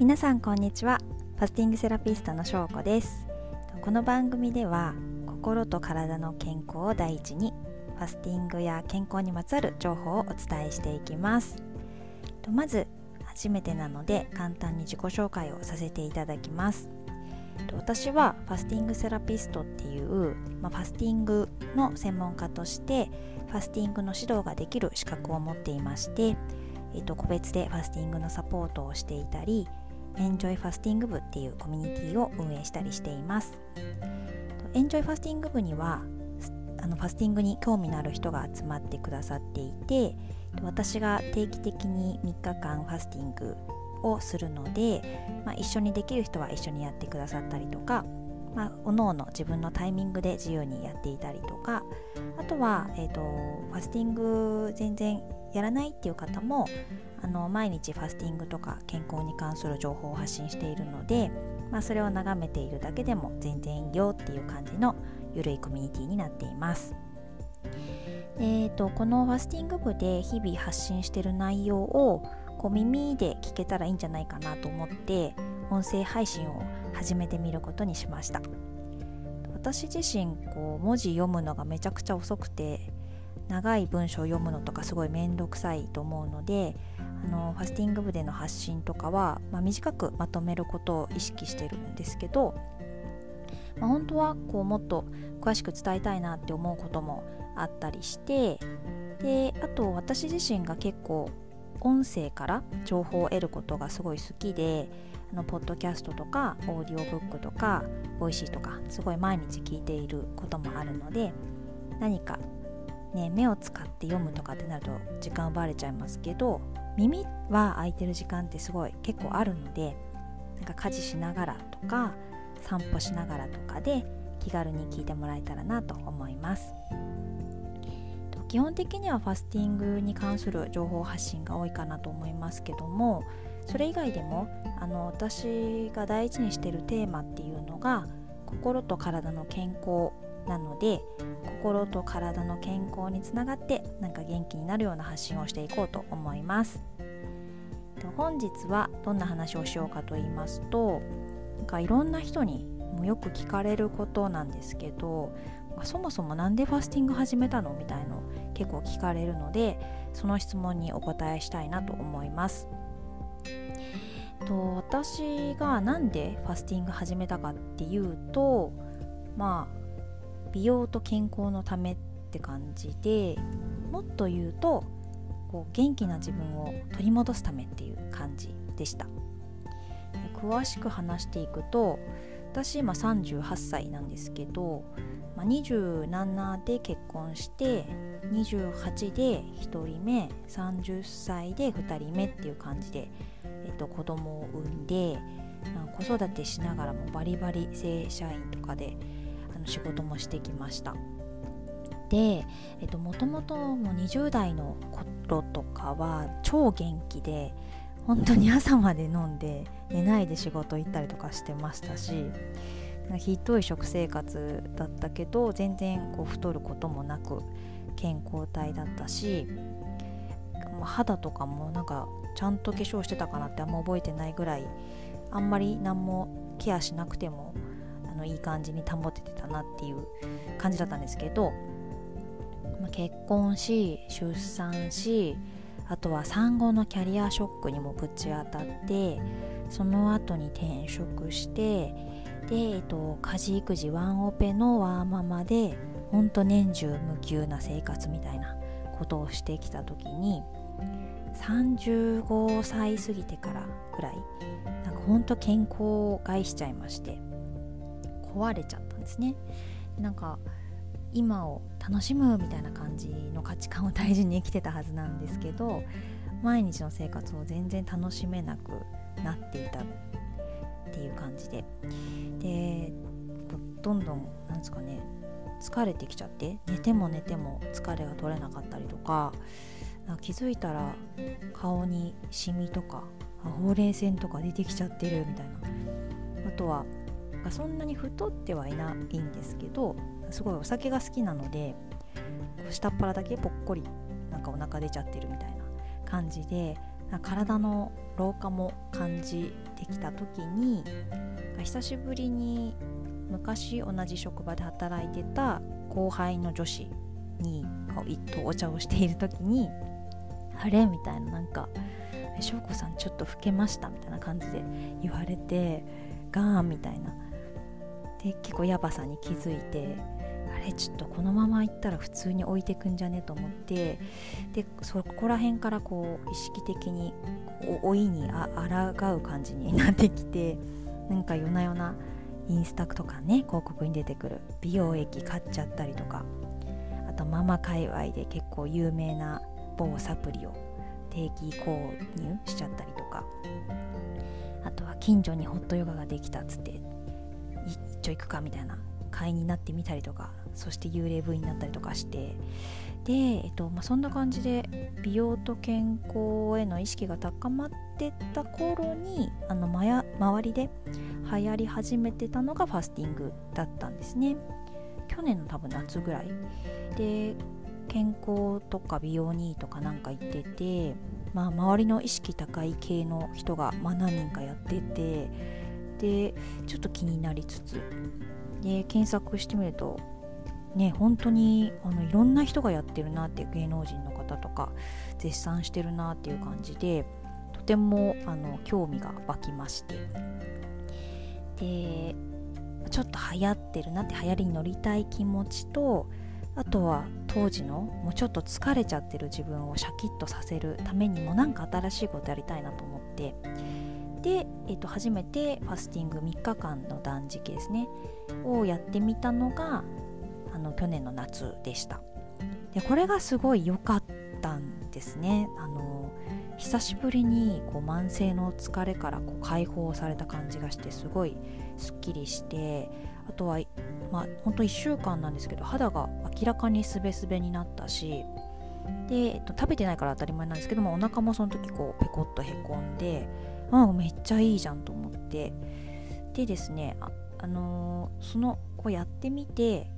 皆さんこんにちは。ファスティングセラピストのしょうこです。この番組では心と体の健康を第一にファスティングや健康にまつわる情報をお伝えしていきます。まず初めてなので簡単に自己紹介をさせていただきます。私はファスティングセラピストっていう、まあ、ファスティングの専門家としてファスティングの指導ができる資格を持っていまして、えー、と個別でファスティングのサポートをしていたりエンジョイファスティング部っていうコミュニティを運営したりしています。エンジョイファスティング部にはあのファスティングに興味のある人が集まってくださっていて私が定期的に3日間ファスティングをするので、まあ、一緒にできる人は一緒にやってくださったりとか、まあ、おのおの自分のタイミングで自由にやっていたりとかあとは、えーと、ファスティング全然やらないっていう方もあの毎日ファスティングとか健康に関する情報を発信しているので、まあ、それを眺めているだけでも全然いいよっていう感じのゆるいコミュニティになっています。えーとこのファスティング部で日々発信してる内容をこう耳で聞けたらいいんじゃないかなと思って音声配信を始めてみることにしました私自身こう文字読むのがめちゃくちゃ遅くて長い文章を読むのとかすごい面倒くさいと思うのであのファスティング部での発信とかは、まあ、短くまとめることを意識してるんですけど、まあ、本当はこうもっと詳しく伝えたいなって思うこともあったりしてであと私自身が結構音声から情報を得ることがすごい好きであのポッドキャストとかオーディオブックとかボイシーとかすごい毎日聞いていることもあるので何かね目を使って読むとかってなると時間奪われちゃいますけど耳は空いてる時間ってすごい結構あるのでなんか家事しながらとか散歩しながらとかで気軽に聞いてもらえたらなと思います。基本的にはファスティングに関する情報発信が多いかなと思いますけどもそれ以外でもあの私が大事にしてるテーマっていうのが心と体の健康なので心と体の健康につながってなんか元気になるような発信をしていこうと思います本日はどんな話をしようかと言いますとなんかいろんな人にもよく聞かれることなんですけどそもそも何でファスティング始めたのみたいの結構聞かれるのでその質問にお答えしたいなと思います。と私が何でファスティング始めたかっていうとまあ美容と健康のためって感じでもっと言うとこう元気な自分を取り戻すためっていう感じでした。詳しく話していくと私今38歳なんですけどまあ、27で結婚して28で1人目30歳で2人目っていう感じで、えっと、子供を産んで子育てしながらもバリバリ正社員とかで仕事もしてきました。で、えっと、もともとも20代の頃とかは超元気で本当に朝まで飲んで寝ないで仕事行ったりとかしてましたしひどい食生活だったけど全然こう太ることもなく健康体だったし肌とかもなんかちゃんと化粧してたかなってあんま覚えてないぐらいあんまり何もケアしなくてものいい感じに保ててたなっていう感じだったんですけど、まあ、結婚し出産しあとは産後のキャリアショックにもぶち当たってその後に転職してで、えっと、家事育児ワンオペのワーママでほんと年中無休な生活みたいなことをしてきた時に35歳過ぎてからぐらいなんかほんと健康を害しちゃいまして。壊れちゃったんですね。なんか今を楽しむみたいな感じの価値観を大事に生きてたはずなんですけど毎日の生活を全然楽しめなくなっていたっていう感じで。でどんどんなんですかね疲れてきちゃって寝ても寝ても疲れが取れなかったりとか気づいたら顔にシミとかほうれい線とか出てきちゃってるみたいな。あとはそんなに太ってはいないんですけどすごいお酒が好きなので下っ腹だけぽっこりなんかお腹出ちゃってるみたいな感じで体の老化も感じてきた時に久しぶりに昔同じ職場で働いてた後輩の女子にとお茶をしている時にあれ？みたいななんか「翔子さんちょっと老けました」みたいな感じで言われてガーンみたいなで結構ヤバさに気づいてあれちょっとこのまま行ったら普通に置いてくんじゃねと思ってでそこら辺からこう意識的に老いにあ抗う感じになってきてなんか夜な夜なインスタとかね広告に出てくる美容液買っちゃったりとかあとママ界隈で結構有名な某サプリを定期購入しちゃったりとかあとは近所にホットヨガができたっつって一丁行くかみたいな会員になってみたりとかそして幽霊部員になったりとかしてで、えっとまあ、そんな感じで美容と健康への意識が高まってた頃にあのまや周りで流行り始めてたのがファスティングだったんですね。去年の多分夏ぐらい。で健康とか美容にいいとかなんか言ってて、まあ、周りの意識高い系の人が、まあ、何人かやっててでちょっと気になりつつ。で検索してみるとね本当にあのいろんな人がやってるなって芸能人の方とか絶賛してるなっていう感じでとてもあの興味が湧きまして。でちょっと流行ってるなって流行りに乗りたい気持ちとあとは当時のもうちょっと疲れちゃってる自分をシャキッとさせるためにもなんか新しいことやりたいなと思って。で、えー、と初めてファスティング3日間の断食ですねをやってみたのがあの去年の夏でした。でこれがすごい良かったんですね。あの久しぶりにこう慢性の疲れからこう解放された感じがしてすごいすっきりしてあとはまあほんと1週間なんですけど肌が明らかにすべすべになったしで、えっと、食べてないから当たり前なんですけどもお腹もその時こうペコッとへこんであめっちゃいいじゃんと思って。でですねあ、あのー、そのこうやってみて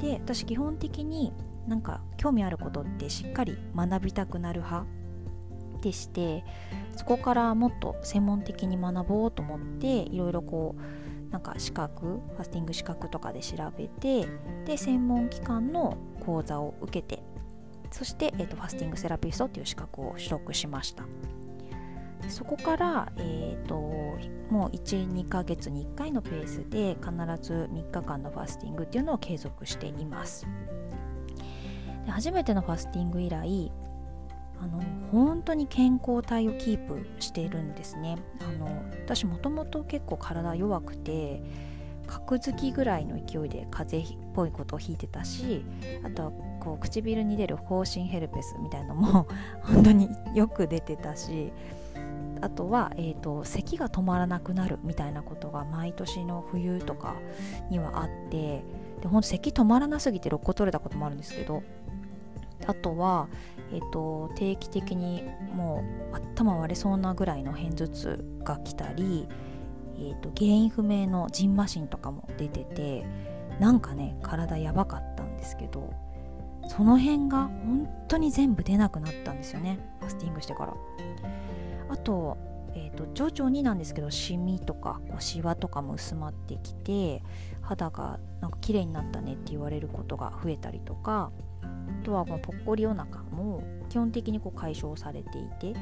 で私基本的になんか興味あることってしっかり学びたくなる派でしてそこからもっと専門的に学ぼうと思っていろいろこうなんか資格ファスティング資格とかで調べてで専門機関の講座を受けてそして、えーと、ファスティングセラピストっていう資格を取得しました。そこから、えーと、もう12ヶ月に1回のペースで必ず3日間のファスティングっていうのを継続しています。初めてのファスティング以来あの本当に健康体をキープしているんですね。あの私もともと結構体弱くて角づきぐらいの勢いで風邪っぽいことをひいてたしあとはこう唇に出る方針ヘルペスみたいなのも 本当によく出てたしあとは、えーと、咳が止まらなくなるみたいなことが毎年の冬とかにはあってでほんと咳止まらなすぎて肋骨取れたこともあるんですけどあとは、えーと、定期的にもう頭割れそうなぐらいの片頭痛が来たり、えーと、原因不明のジンマシンとかも出ててなんかね体やばかったんですけどその辺が本当に全部出なくなったんですよねファスティングしてから。あと,、えーと、徐々になんですけどシミとかこうシワとかも薄まってきて肌がなんか綺麗になったねって言われることが増えたりとかあとはこのぽっこりお腹も基本的にこう解消されていて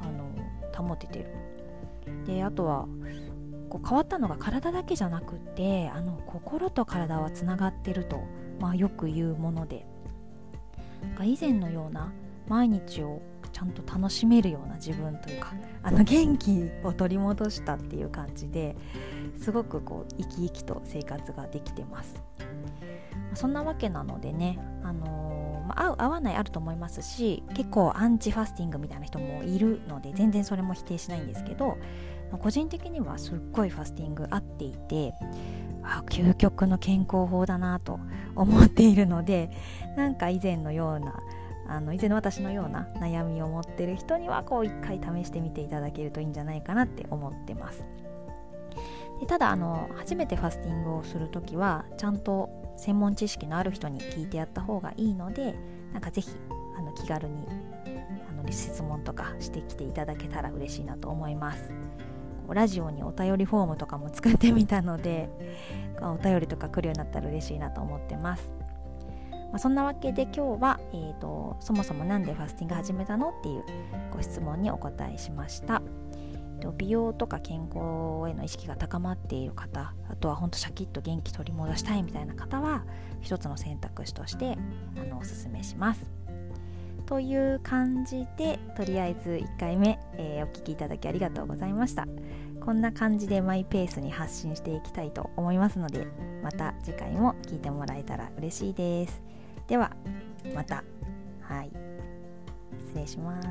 あの保ててる。であとはこう変わったのが体だけじゃなくてあの心と体はつながってると、まあ、よく言うもので。以前のような毎日をちゃんと楽しめるような自分というかあの元気を取り戻したっていう感じですごくこう生き生きと生活ができてます。そんなわけなのでね、あのー、まあ、合う合わないあると思いますし結構アンチファスティングみたいな人もいるので全然それも否定しないんですけど個人的にはすっごいファスティング合っていてあ究極の健康法だなと思っているのでなんか以前のようなあの以前の私のような悩みを持ってる人にはこう一回試してみていただけるといいんじゃないかなって思ってます。でただあの初めてファスティングをする時はちゃんと専門知識のある人に聞いてやった方がいいのでなんかぜひあの気軽にあの質問とかしてきていただけたら嬉しいなと思います。ラジオにお便りフォームとかも作ってみたのでお便りとか来るようになったら嬉しいなと思ってます。まあ、そんなわけで今日は、えーと、そもそも何でファスティング始めたのっていうご質問にお答えしました。美容とか健康への意識が高まっている方あとはほんとシャキッと元気取り戻したいみたいな方は一つの選択肢としてあのおすすめします。という感じでとりあえず1回目、えー、お聴きいただきありがとうございました。こんな感じでマイペースに発信していきたいと思いますのでまた次回も聞いてもらえたら嬉しいです。ではまた。はい。失礼します。